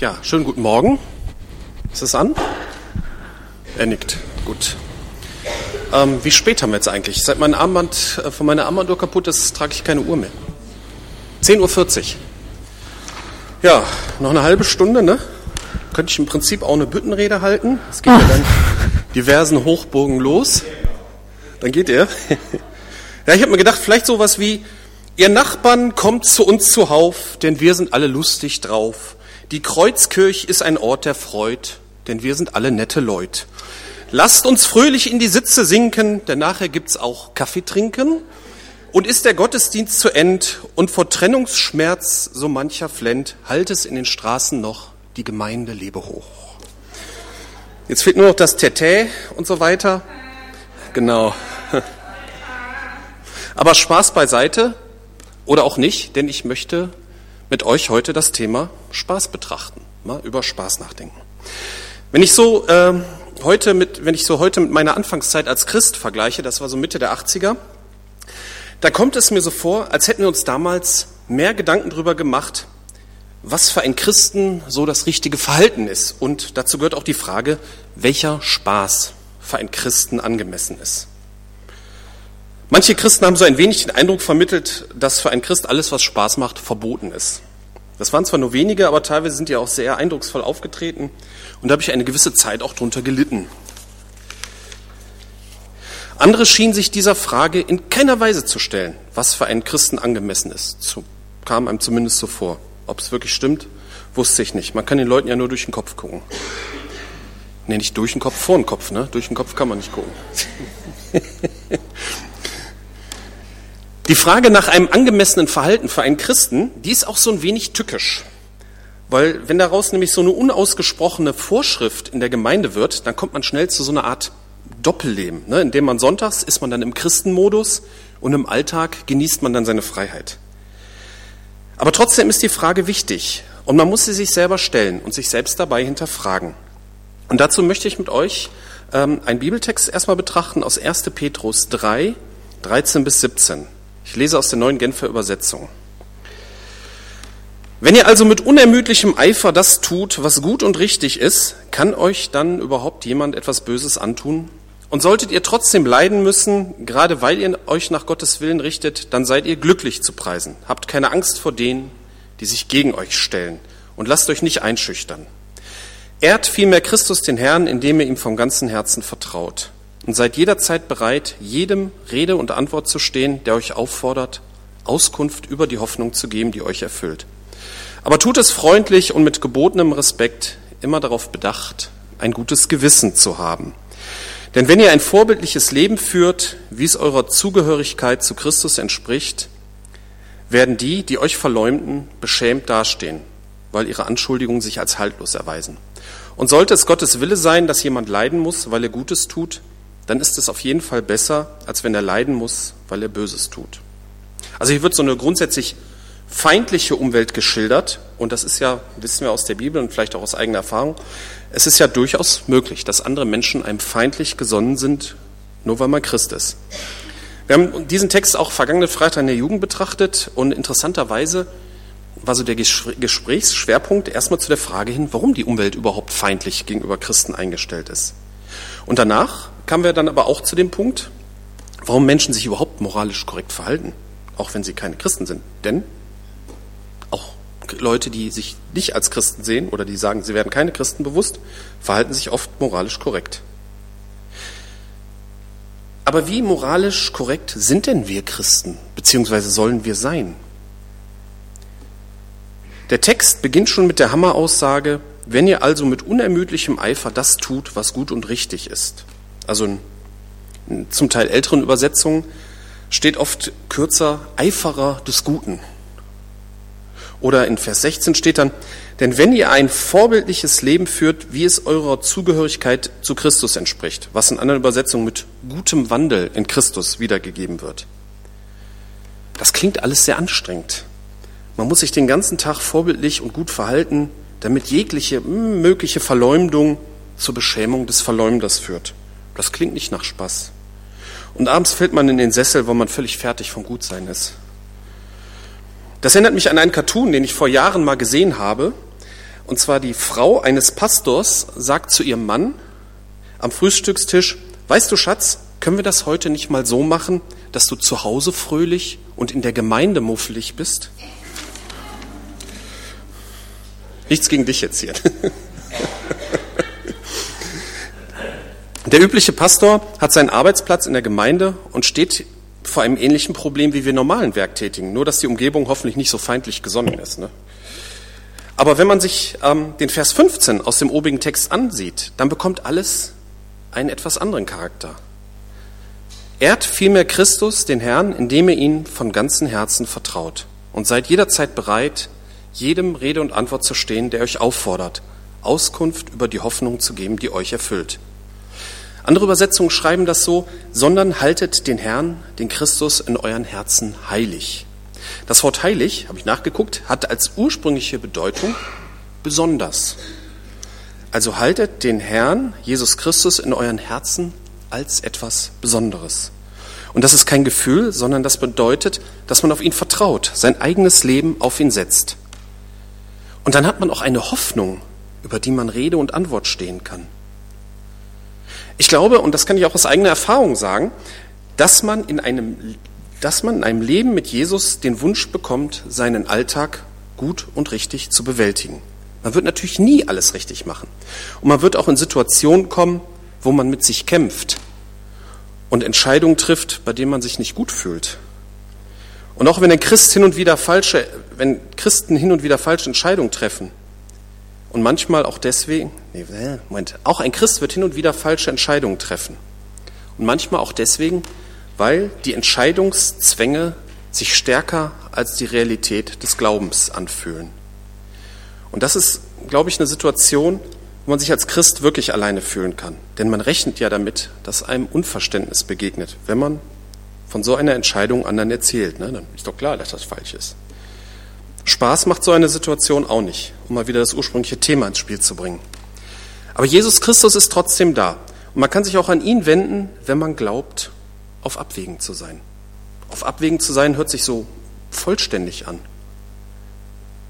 Ja, schönen guten Morgen. Ist es an? Er nickt. Gut. Ähm, wie spät haben wir jetzt eigentlich? Seit mein Armband äh, von meiner Armbanduhr kaputt ist, trage ich keine Uhr mehr. 10.40 Uhr. Ja, noch eine halbe Stunde, ne? Könnte ich im Prinzip auch eine Büttenrede halten. Es geht ja dann diversen Hochburgen los. Dann geht er. ja, ich habe mir gedacht, vielleicht sowas wie, ihr Nachbarn kommt zu uns zuhauf, denn wir sind alle lustig drauf. Die Kreuzkirch ist ein Ort der Freud, denn wir sind alle nette Leut. Lasst uns fröhlich in die Sitze sinken, denn nachher gibt's auch Kaffee trinken. Und ist der Gottesdienst zu End und vor Trennungsschmerz so mancher flennt, halt es in den Straßen noch, die Gemeinde lebe hoch. Jetzt fehlt nur noch das Teté und so weiter. Genau. Aber Spaß beiseite oder auch nicht, denn ich möchte mit euch heute das Thema Spaß betrachten, mal über Spaß nachdenken. Wenn ich so äh, heute mit, wenn ich so heute mit meiner Anfangszeit als Christ vergleiche, das war so Mitte der 80er, da kommt es mir so vor, als hätten wir uns damals mehr Gedanken darüber gemacht, was für ein Christen so das richtige Verhalten ist. Und dazu gehört auch die Frage, welcher Spaß für ein Christen angemessen ist. Manche Christen haben so ein wenig den Eindruck vermittelt, dass für einen Christ alles, was Spaß macht, verboten ist. Das waren zwar nur wenige, aber teilweise sind die auch sehr eindrucksvoll aufgetreten und da habe ich eine gewisse Zeit auch drunter gelitten. Andere schienen sich dieser Frage in keiner Weise zu stellen, was für einen Christen angemessen ist. So kam einem zumindest so vor. Ob es wirklich stimmt, wusste ich nicht. Man kann den Leuten ja nur durch den Kopf gucken. Nee, nicht durch den Kopf, vor den Kopf, ne? Durch den Kopf kann man nicht gucken. Die Frage nach einem angemessenen Verhalten für einen Christen, die ist auch so ein wenig tückisch. Weil wenn daraus nämlich so eine unausgesprochene Vorschrift in der Gemeinde wird, dann kommt man schnell zu so einer Art Doppelleben, ne? indem man sonntags ist man dann im Christenmodus und im Alltag genießt man dann seine Freiheit. Aber trotzdem ist die Frage wichtig und man muss sie sich selber stellen und sich selbst dabei hinterfragen. Und dazu möchte ich mit euch ähm, einen Bibeltext erstmal betrachten aus 1. Petrus 3, 13 bis 17. Ich lese aus der neuen Genfer Übersetzung. Wenn ihr also mit unermüdlichem Eifer das tut, was gut und richtig ist, kann euch dann überhaupt jemand etwas Böses antun? Und solltet ihr trotzdem leiden müssen, gerade weil ihr euch nach Gottes Willen richtet, dann seid ihr glücklich zu preisen. Habt keine Angst vor denen, die sich gegen euch stellen, und lasst euch nicht einschüchtern. Ehrt vielmehr Christus den Herrn, indem ihr ihm vom ganzen Herzen vertraut und seid jederzeit bereit, jedem Rede und Antwort zu stehen, der euch auffordert, Auskunft über die Hoffnung zu geben, die euch erfüllt. Aber tut es freundlich und mit gebotenem Respekt, immer darauf bedacht, ein gutes Gewissen zu haben. Denn wenn ihr ein vorbildliches Leben führt, wie es eurer Zugehörigkeit zu Christus entspricht, werden die, die euch verleumden, beschämt dastehen, weil ihre Anschuldigungen sich als haltlos erweisen. Und sollte es Gottes Wille sein, dass jemand leiden muss, weil er Gutes tut, dann ist es auf jeden Fall besser, als wenn er leiden muss, weil er Böses tut. Also hier wird so eine grundsätzlich feindliche Umwelt geschildert und das ist ja, wissen wir aus der Bibel und vielleicht auch aus eigener Erfahrung, es ist ja durchaus möglich, dass andere Menschen einem feindlich gesonnen sind, nur weil man Christ ist. Wir haben diesen Text auch vergangene Freitag in der Jugend betrachtet und interessanterweise war so der Gesprächsschwerpunkt erstmal zu der Frage hin, warum die Umwelt überhaupt feindlich gegenüber Christen eingestellt ist. Und danach kamen wir dann aber auch zu dem Punkt, warum Menschen sich überhaupt moralisch korrekt verhalten, auch wenn sie keine Christen sind. Denn auch Leute, die sich nicht als Christen sehen oder die sagen, sie werden keine Christen bewusst, verhalten sich oft moralisch korrekt. Aber wie moralisch korrekt sind denn wir Christen, beziehungsweise sollen wir sein? Der Text beginnt schon mit der Hammeraussage, wenn ihr also mit unermüdlichem Eifer das tut, was gut und richtig ist also in zum Teil älteren Übersetzungen, steht oft kürzer Eiferer des Guten. Oder in Vers 16 steht dann, denn wenn ihr ein vorbildliches Leben führt, wie es eurer Zugehörigkeit zu Christus entspricht, was in anderen Übersetzungen mit gutem Wandel in Christus wiedergegeben wird. Das klingt alles sehr anstrengend. Man muss sich den ganzen Tag vorbildlich und gut verhalten, damit jegliche mögliche Verleumdung zur Beschämung des Verleumders führt. Das klingt nicht nach Spaß. Und abends fällt man in den Sessel, wo man völlig fertig vom Gutsein ist. Das erinnert mich an einen Cartoon, den ich vor Jahren mal gesehen habe. Und zwar die Frau eines Pastors sagt zu ihrem Mann am Frühstückstisch, weißt du Schatz, können wir das heute nicht mal so machen, dass du zu Hause fröhlich und in der Gemeinde muffelig bist? Nichts gegen dich jetzt hier. Der übliche Pastor hat seinen Arbeitsplatz in der Gemeinde und steht vor einem ähnlichen Problem wie wir normalen Werktätigen, nur dass die Umgebung hoffentlich nicht so feindlich gesonnen ist. Ne? Aber wenn man sich ähm, den Vers 15 aus dem obigen Text ansieht, dann bekommt alles einen etwas anderen Charakter. Ehrt vielmehr Christus, den Herrn, indem ihr ihn von ganzem Herzen vertraut und seid jederzeit bereit, jedem Rede und Antwort zu stehen, der euch auffordert, Auskunft über die Hoffnung zu geben, die euch erfüllt. Andere Übersetzungen schreiben das so, sondern haltet den Herrn, den Christus in euren Herzen heilig. Das Wort heilig, habe ich nachgeguckt, hat als ursprüngliche Bedeutung besonders. Also haltet den Herrn, Jesus Christus, in euren Herzen als etwas Besonderes. Und das ist kein Gefühl, sondern das bedeutet, dass man auf ihn vertraut, sein eigenes Leben auf ihn setzt. Und dann hat man auch eine Hoffnung, über die man Rede und Antwort stehen kann. Ich glaube, und das kann ich auch aus eigener Erfahrung sagen, dass man in einem, dass man in einem Leben mit Jesus den Wunsch bekommt, seinen Alltag gut und richtig zu bewältigen. Man wird natürlich nie alles richtig machen. Und man wird auch in Situationen kommen, wo man mit sich kämpft und Entscheidungen trifft, bei denen man sich nicht gut fühlt. Und auch wenn ein Christ hin und wieder falsche, wenn Christen hin und wieder falsche Entscheidungen treffen, und manchmal auch deswegen, nee, Moment, auch ein Christ wird hin und wieder falsche Entscheidungen treffen. Und manchmal auch deswegen, weil die Entscheidungszwänge sich stärker als die Realität des Glaubens anfühlen. Und das ist, glaube ich, eine Situation, wo man sich als Christ wirklich alleine fühlen kann. Denn man rechnet ja damit, dass einem Unverständnis begegnet, wenn man von so einer Entscheidung anderen erzählt. Ne? Dann ist doch klar, dass das falsch ist. Spaß macht so eine Situation auch nicht, um mal wieder das ursprüngliche Thema ins Spiel zu bringen. Aber Jesus Christus ist trotzdem da. Und man kann sich auch an ihn wenden, wenn man glaubt, auf Abwägen zu sein. Auf Abwägen zu sein hört sich so vollständig an.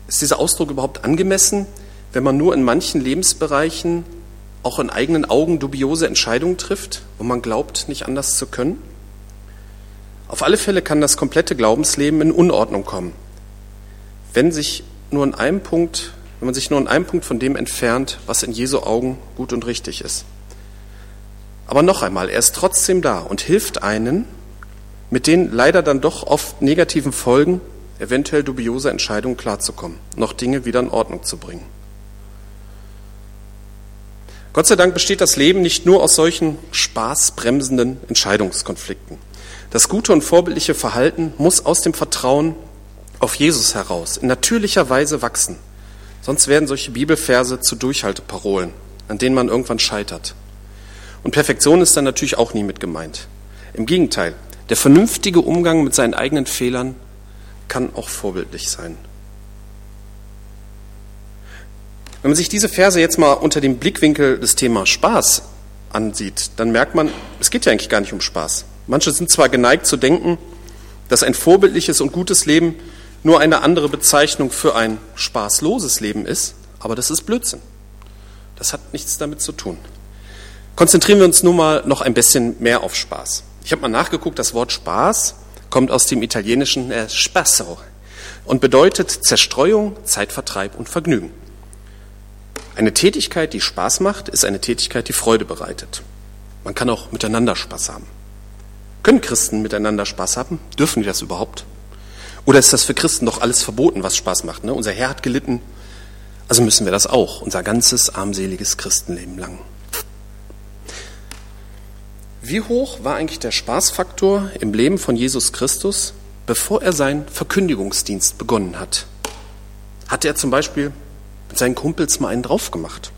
Ist dieser Ausdruck überhaupt angemessen, wenn man nur in manchen Lebensbereichen auch in eigenen Augen dubiose Entscheidungen trifft, wo man glaubt, nicht anders zu können? Auf alle Fälle kann das komplette Glaubensleben in Unordnung kommen, wenn sich nur in einem Punkt, wenn man sich nur in einem Punkt von dem entfernt, was in Jesu Augen gut und richtig ist. Aber noch einmal, er ist trotzdem da und hilft einen, mit den leider dann doch oft negativen Folgen eventuell dubiose Entscheidungen klarzukommen, noch Dinge wieder in Ordnung zu bringen. Gott sei Dank besteht das Leben nicht nur aus solchen spaßbremsenden Entscheidungskonflikten. Das gute und vorbildliche Verhalten muss aus dem Vertrauen auf Jesus heraus in natürlicher Weise wachsen. Sonst werden solche Bibelverse zu Durchhalteparolen, an denen man irgendwann scheitert. Und Perfektion ist dann natürlich auch nie mit gemeint. Im Gegenteil, der vernünftige Umgang mit seinen eigenen Fehlern kann auch vorbildlich sein. Wenn man sich diese Verse jetzt mal unter dem Blickwinkel des Themas Spaß ansieht, dann merkt man, es geht ja eigentlich gar nicht um Spaß. Manche sind zwar geneigt zu denken, dass ein vorbildliches und gutes Leben nur eine andere Bezeichnung für ein spaßloses Leben ist, aber das ist Blödsinn. Das hat nichts damit zu tun. Konzentrieren wir uns nun mal noch ein bisschen mehr auf Spaß. Ich habe mal nachgeguckt, das Wort Spaß kommt aus dem italienischen äh, Spasso und bedeutet Zerstreuung, Zeitvertreib und Vergnügen. Eine Tätigkeit, die Spaß macht, ist eine Tätigkeit, die Freude bereitet. Man kann auch miteinander Spaß haben. Können Christen miteinander Spaß haben? Dürfen die das überhaupt? Oder ist das für Christen doch alles verboten, was Spaß macht? Ne? Unser Herr hat gelitten, also müssen wir das auch, unser ganzes armseliges Christenleben lang. Wie hoch war eigentlich der Spaßfaktor im Leben von Jesus Christus, bevor er seinen Verkündigungsdienst begonnen hat? Hatte er zum Beispiel mit seinen Kumpels mal einen drauf gemacht?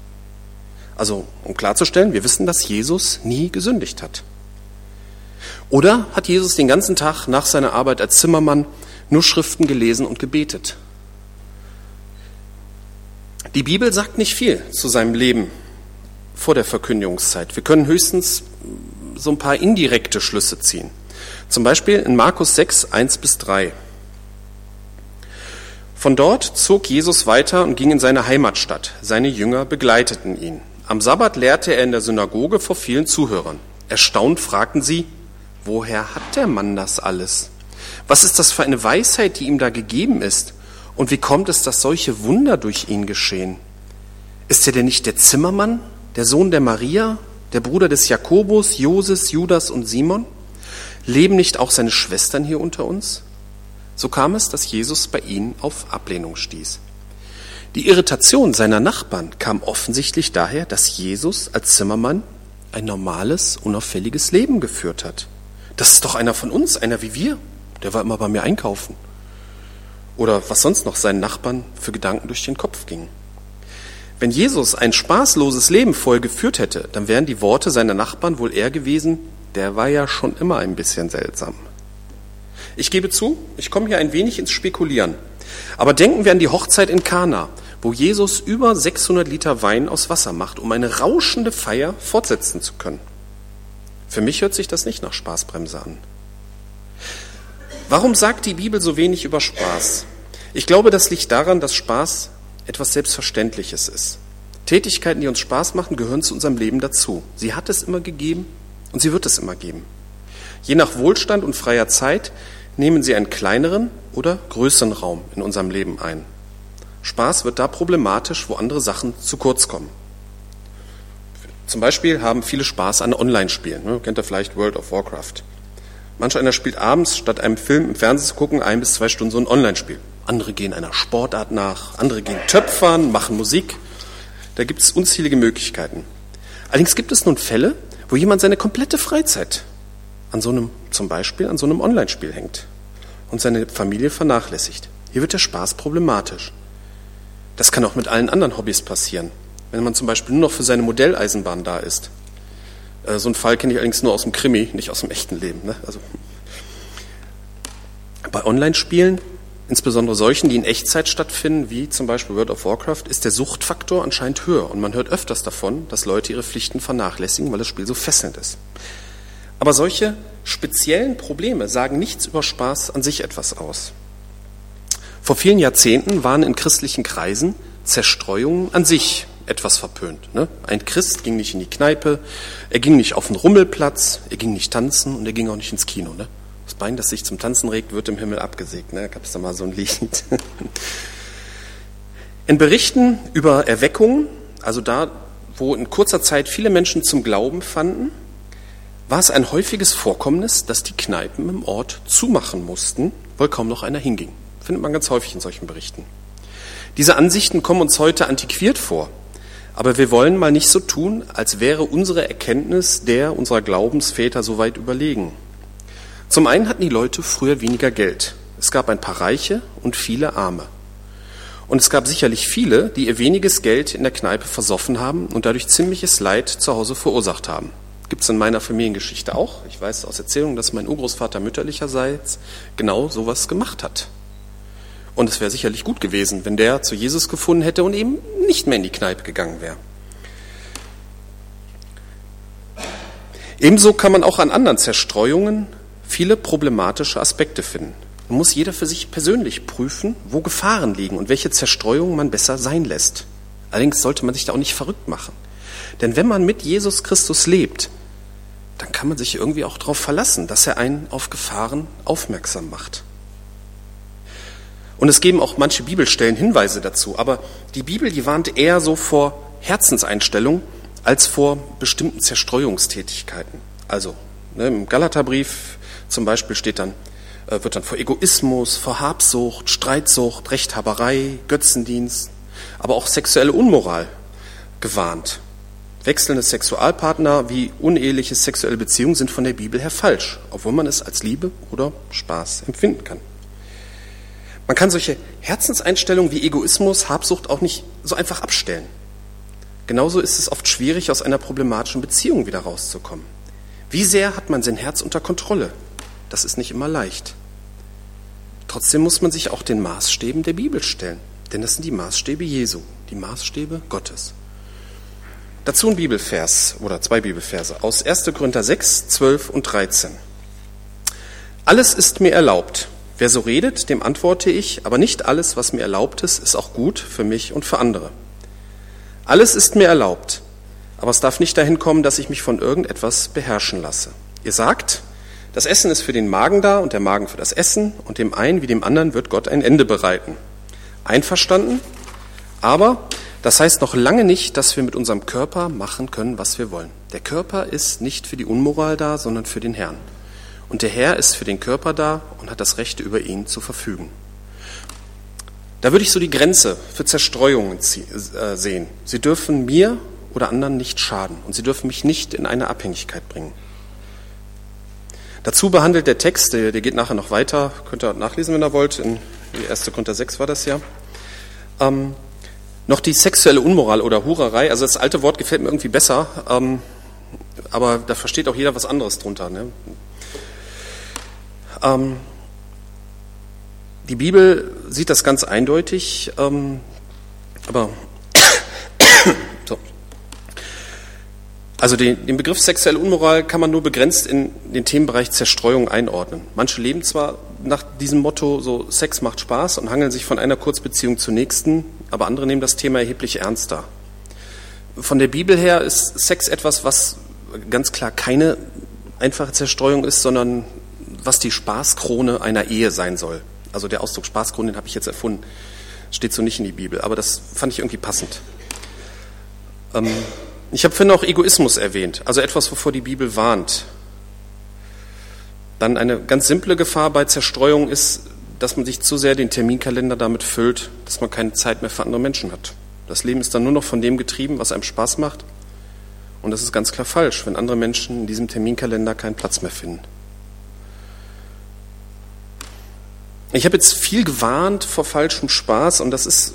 Also, um klarzustellen, wir wissen, dass Jesus nie gesündigt hat. Oder hat Jesus den ganzen Tag nach seiner Arbeit als Zimmermann nur Schriften gelesen und gebetet. Die Bibel sagt nicht viel zu seinem Leben vor der Verkündigungszeit. Wir können höchstens so ein paar indirekte Schlüsse ziehen. Zum Beispiel in Markus 6, 1 bis 3. Von dort zog Jesus weiter und ging in seine Heimatstadt. Seine Jünger begleiteten ihn. Am Sabbat lehrte er in der Synagoge vor vielen Zuhörern. Erstaunt fragten sie, woher hat der Mann das alles? Was ist das für eine Weisheit, die ihm da gegeben ist? Und wie kommt es, dass solche Wunder durch ihn geschehen? Ist er denn nicht der Zimmermann, der Sohn der Maria, der Bruder des Jakobus, Joses, Judas und Simon? Leben nicht auch seine Schwestern hier unter uns? So kam es, dass Jesus bei ihnen auf Ablehnung stieß. Die Irritation seiner Nachbarn kam offensichtlich daher, dass Jesus als Zimmermann ein normales, unauffälliges Leben geführt hat. Das ist doch einer von uns, einer wie wir. Der war immer bei mir einkaufen. Oder was sonst noch seinen Nachbarn für Gedanken durch den Kopf gingen. Wenn Jesus ein spaßloses Leben voll geführt hätte, dann wären die Worte seiner Nachbarn wohl eher gewesen, der war ja schon immer ein bisschen seltsam. Ich gebe zu, ich komme hier ein wenig ins Spekulieren. Aber denken wir an die Hochzeit in Kana, wo Jesus über 600 Liter Wein aus Wasser macht, um eine rauschende Feier fortsetzen zu können. Für mich hört sich das nicht nach Spaßbremse an. Warum sagt die Bibel so wenig über Spaß? Ich glaube, das liegt daran, dass Spaß etwas Selbstverständliches ist. Tätigkeiten, die uns Spaß machen, gehören zu unserem Leben dazu. Sie hat es immer gegeben und sie wird es immer geben. Je nach Wohlstand und freier Zeit nehmen sie einen kleineren oder größeren Raum in unserem Leben ein. Spaß wird da problematisch, wo andere Sachen zu kurz kommen. Zum Beispiel haben viele Spaß an Online-Spielen. Ne? Kennt ihr vielleicht World of Warcraft? Manch einer spielt abends, statt einem Film im Fernsehen zu gucken, ein bis zwei Stunden so ein Online-Spiel. Andere gehen einer Sportart nach, andere gehen Töpfern, machen Musik. Da gibt es unzählige Möglichkeiten. Allerdings gibt es nun Fälle, wo jemand seine komplette Freizeit an so einem, zum Beispiel an so einem Online-Spiel hängt und seine Familie vernachlässigt. Hier wird der Spaß problematisch. Das kann auch mit allen anderen Hobbys passieren. Wenn man zum Beispiel nur noch für seine Modelleisenbahn da ist. Äh, so einen Fall kenne ich allerdings nur aus dem Krimi, nicht aus dem echten Leben. Ne? Also, bei Online-Spielen, insbesondere solchen, die in Echtzeit stattfinden, wie zum Beispiel World of Warcraft, ist der Suchtfaktor anscheinend höher. Und man hört öfters davon, dass Leute ihre Pflichten vernachlässigen, weil das Spiel so fesselnd ist. Aber solche speziellen Probleme sagen nichts über Spaß an sich etwas aus. Vor vielen Jahrzehnten waren in christlichen Kreisen Zerstreuungen an sich etwas verpönt. Ne? Ein Christ ging nicht in die Kneipe, er ging nicht auf den Rummelplatz, er ging nicht tanzen und er ging auch nicht ins Kino. Ne? Das Bein, das sich zum Tanzen regt, wird im Himmel abgesägt. Ne? Gab es da mal so ein Lied. In Berichten über Erweckungen, also da, wo in kurzer Zeit viele Menschen zum Glauben fanden, war es ein häufiges Vorkommnis, dass die Kneipen im Ort zumachen mussten, weil kaum noch einer hinging. Findet man ganz häufig in solchen Berichten. Diese Ansichten kommen uns heute antiquiert vor, aber wir wollen mal nicht so tun, als wäre unsere Erkenntnis der unserer Glaubensväter so weit überlegen. Zum einen hatten die Leute früher weniger Geld. Es gab ein paar Reiche und viele Arme. Und es gab sicherlich viele, die ihr weniges Geld in der Kneipe versoffen haben und dadurch ziemliches Leid zu Hause verursacht haben. Gibt es in meiner Familiengeschichte auch. Ich weiß aus Erzählungen, dass mein Urgroßvater mütterlicherseits genau sowas gemacht hat. Und es wäre sicherlich gut gewesen, wenn der zu Jesus gefunden hätte und eben nicht mehr in die Kneipe gegangen wäre. Ebenso kann man auch an anderen Zerstreuungen viele problematische Aspekte finden. Man muss jeder für sich persönlich prüfen, wo Gefahren liegen und welche Zerstreuungen man besser sein lässt. Allerdings sollte man sich da auch nicht verrückt machen. Denn wenn man mit Jesus Christus lebt, dann kann man sich irgendwie auch darauf verlassen, dass er einen auf Gefahren aufmerksam macht. Und es geben auch manche Bibelstellen Hinweise dazu, aber die Bibel, die warnt eher so vor Herzenseinstellung als vor bestimmten Zerstreuungstätigkeiten. Also ne, im Galaterbrief zum Beispiel steht dann, äh, wird dann vor Egoismus, vor Habsucht, Streitsucht, Rechthaberei, Götzendienst, aber auch sexuelle Unmoral gewarnt. Wechselnde Sexualpartner wie uneheliche sexuelle Beziehungen sind von der Bibel her falsch, obwohl man es als Liebe oder Spaß empfinden kann. Man kann solche Herzenseinstellungen wie Egoismus, Habsucht auch nicht so einfach abstellen. Genauso ist es oft schwierig, aus einer problematischen Beziehung wieder rauszukommen. Wie sehr hat man sein Herz unter Kontrolle? Das ist nicht immer leicht. Trotzdem muss man sich auch den Maßstäben der Bibel stellen, denn das sind die Maßstäbe Jesu, die Maßstäbe Gottes. Dazu ein Bibelvers oder zwei Bibelverse aus 1. Korinther 6, 12 und 13. Alles ist mir erlaubt. Wer so redet, dem antworte ich, aber nicht alles, was mir erlaubt ist, ist auch gut für mich und für andere. Alles ist mir erlaubt, aber es darf nicht dahin kommen, dass ich mich von irgendetwas beherrschen lasse. Ihr sagt, das Essen ist für den Magen da und der Magen für das Essen und dem einen wie dem anderen wird Gott ein Ende bereiten. Einverstanden? Aber das heißt noch lange nicht, dass wir mit unserem Körper machen können, was wir wollen. Der Körper ist nicht für die Unmoral da, sondern für den Herrn. Und der Herr ist für den Körper da und hat das Recht, über ihn zu verfügen. Da würde ich so die Grenze für Zerstreuungen äh, sehen. Sie dürfen mir oder anderen nicht schaden und sie dürfen mich nicht in eine Abhängigkeit bringen. Dazu behandelt der Text, der, geht nachher noch weiter, könnt ihr nachlesen, wenn ihr wollt, in die erste Korinther 6 war das ja, ähm, noch die sexuelle Unmoral oder Hurerei. Also das alte Wort gefällt mir irgendwie besser, ähm, aber da versteht auch jeder was anderes drunter. Ne? Ähm, die Bibel sieht das ganz eindeutig, ähm, aber so. Also den, den, Begriff sexuelle Unmoral kann man nur begrenzt in den Themenbereich Zerstreuung einordnen. Manche leben zwar nach diesem Motto, so Sex macht Spaß und hangeln sich von einer Kurzbeziehung zur nächsten, aber andere nehmen das Thema erheblich ernster. Von der Bibel her ist Sex etwas, was ganz klar keine einfache Zerstreuung ist, sondern was die Spaßkrone einer Ehe sein soll. Also der Ausdruck Spaßkrone, den habe ich jetzt erfunden. Steht so nicht in die Bibel, aber das fand ich irgendwie passend. Ähm, ich habe vorhin auch Egoismus erwähnt, also etwas, wovor die Bibel warnt. Dann eine ganz simple Gefahr bei Zerstreuung ist, dass man sich zu sehr den Terminkalender damit füllt, dass man keine Zeit mehr für andere Menschen hat. Das Leben ist dann nur noch von dem getrieben, was einem Spaß macht. Und das ist ganz klar falsch, wenn andere Menschen in diesem Terminkalender keinen Platz mehr finden. Ich habe jetzt viel gewarnt vor falschem Spaß und das ist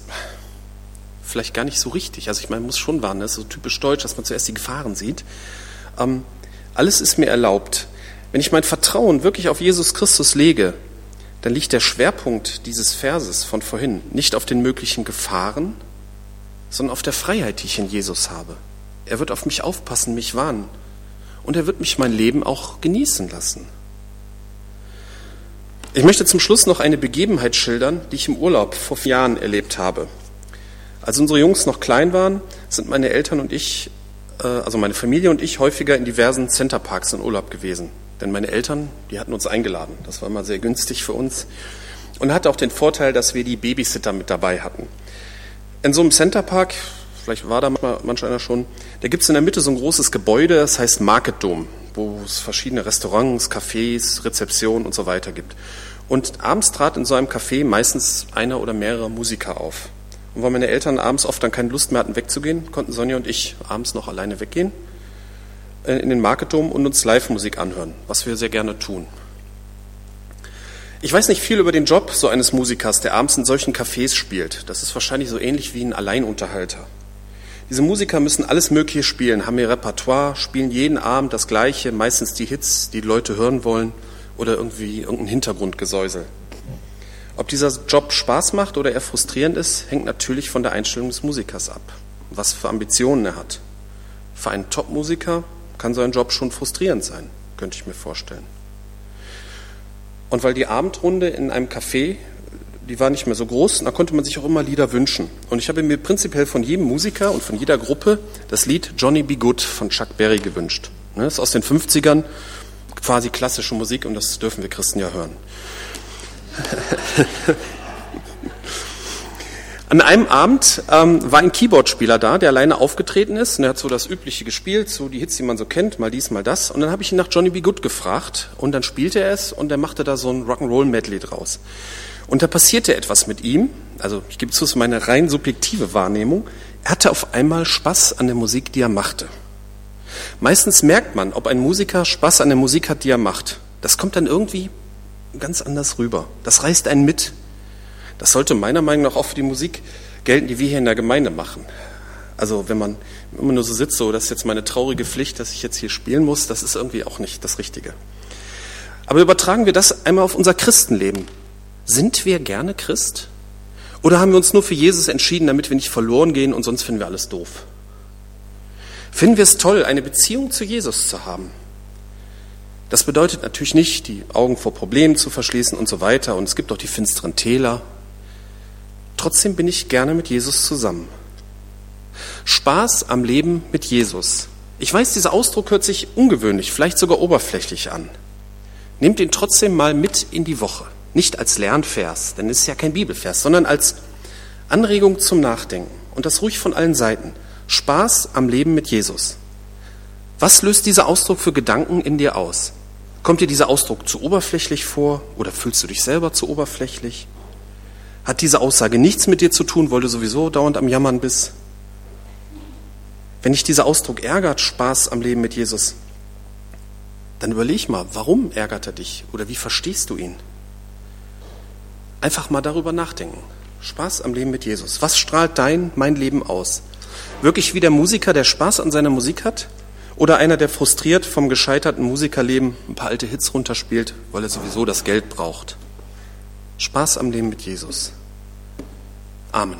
vielleicht gar nicht so richtig. Also ich meine, man muss schon warnen, das ist so typisch deutsch, dass man zuerst die Gefahren sieht. Ähm, alles ist mir erlaubt. Wenn ich mein Vertrauen wirklich auf Jesus Christus lege, dann liegt der Schwerpunkt dieses Verses von vorhin nicht auf den möglichen Gefahren, sondern auf der Freiheit, die ich in Jesus habe. Er wird auf mich aufpassen, mich warnen und er wird mich mein Leben auch genießen lassen. Ich möchte zum Schluss noch eine Begebenheit schildern, die ich im Urlaub vor vier Jahren erlebt habe. Als unsere Jungs noch klein waren, sind meine Eltern und ich, äh, also meine Familie und ich, häufiger in diversen Centerparks in Urlaub gewesen. Denn meine Eltern, die hatten uns eingeladen. Das war immer sehr günstig für uns. Und hatte auch den Vorteil, dass wir die Babysitter mit dabei hatten. In so einem Centerpark, vielleicht war da manch einer schon, da gibt es in der Mitte so ein großes Gebäude, das heißt Market Dome, wo es verschiedene Restaurants, Cafés, Rezeptionen und so weiter gibt. Und abends trat in so einem Café meistens einer oder mehrere Musiker auf. Und weil meine Eltern abends oft dann keine Lust mehr hatten, wegzugehen, konnten Sonja und ich abends noch alleine weggehen äh, in den Marketdom und uns Live-Musik anhören, was wir sehr gerne tun. Ich weiß nicht viel über den Job so eines Musikers, der abends in solchen Cafés spielt. Das ist wahrscheinlich so ähnlich wie ein Alleinunterhalter. Diese Musiker müssen alles Mögliche spielen, haben ihr Repertoire, spielen jeden Abend das Gleiche, meistens die Hits, die, die Leute hören wollen oder irgendwie irgendein Hintergrundgesäusel. Ob dieser Job Spaß macht oder er frustrierend ist, hängt natürlich von der Einstellung des Musikers ab, was für Ambitionen er hat. Für einen Top-Musiker kann so ein Job schon frustrierend sein, könnte ich mir vorstellen. Und weil die Abendrunde in einem Café, die war nicht mehr so groß, da konnte man sich auch immer Lieder wünschen. Und ich habe mir prinzipiell von jedem Musiker und von jeder Gruppe das Lied Johnny Be Good von Chuck Berry gewünscht. Das ist aus den 50ern quasi klassische Musik und das dürfen wir Christen ja hören. An einem Abend ähm, war ein Keyboardspieler da, der alleine aufgetreten ist. Und er hat so das Übliche gespielt, so die Hits, die man so kennt, mal dies, mal das. Und dann habe ich ihn nach Johnny B. Good gefragt. Und dann spielte er es und er machte da so ein Rock'n'Roll-Medley draus. Und da passierte etwas mit ihm. Also ich gebe zu, es ist meine rein subjektive Wahrnehmung. Er hatte auf einmal Spaß an der Musik, die er machte. Meistens merkt man, ob ein Musiker Spaß an der Musik hat, die er macht. Das kommt dann irgendwie ganz anders rüber. Das reißt einen mit. Das sollte meiner Meinung nach auch für die Musik gelten, die wir hier in der Gemeinde machen. Also wenn man immer nur so sitzt, so, das ist jetzt meine traurige Pflicht, dass ich jetzt hier spielen muss, das ist irgendwie auch nicht das Richtige. Aber übertragen wir das einmal auf unser Christenleben. Sind wir gerne Christ? Oder haben wir uns nur für Jesus entschieden, damit wir nicht verloren gehen und sonst finden wir alles doof? Finden wir es toll, eine Beziehung zu Jesus zu haben? Das bedeutet natürlich nicht, die Augen vor Problemen zu verschließen und so weiter. Und es gibt auch die finsteren Täler. Trotzdem bin ich gerne mit Jesus zusammen. Spaß am Leben mit Jesus. Ich weiß, dieser Ausdruck hört sich ungewöhnlich, vielleicht sogar oberflächlich an. Nehmt ihn trotzdem mal mit in die Woche. Nicht als Lernvers, denn es ist ja kein Bibelvers, sondern als Anregung zum Nachdenken. Und das ruhig von allen Seiten. Spaß am Leben mit Jesus. Was löst dieser Ausdruck für Gedanken in dir aus? Kommt dir dieser Ausdruck zu oberflächlich vor oder fühlst du dich selber zu oberflächlich? Hat diese Aussage nichts mit dir zu tun, weil du sowieso dauernd am Jammern bist? Wenn dich dieser Ausdruck ärgert, Spaß am Leben mit Jesus, dann überleg mal, warum ärgert er dich oder wie verstehst du ihn? Einfach mal darüber nachdenken. Spaß am Leben mit Jesus. Was strahlt dein, mein Leben aus? Wirklich wie der Musiker, der Spaß an seiner Musik hat? Oder einer, der frustriert vom gescheiterten Musikerleben ein paar alte Hits runterspielt, weil er sowieso das Geld braucht? Spaß am Leben mit Jesus. Amen.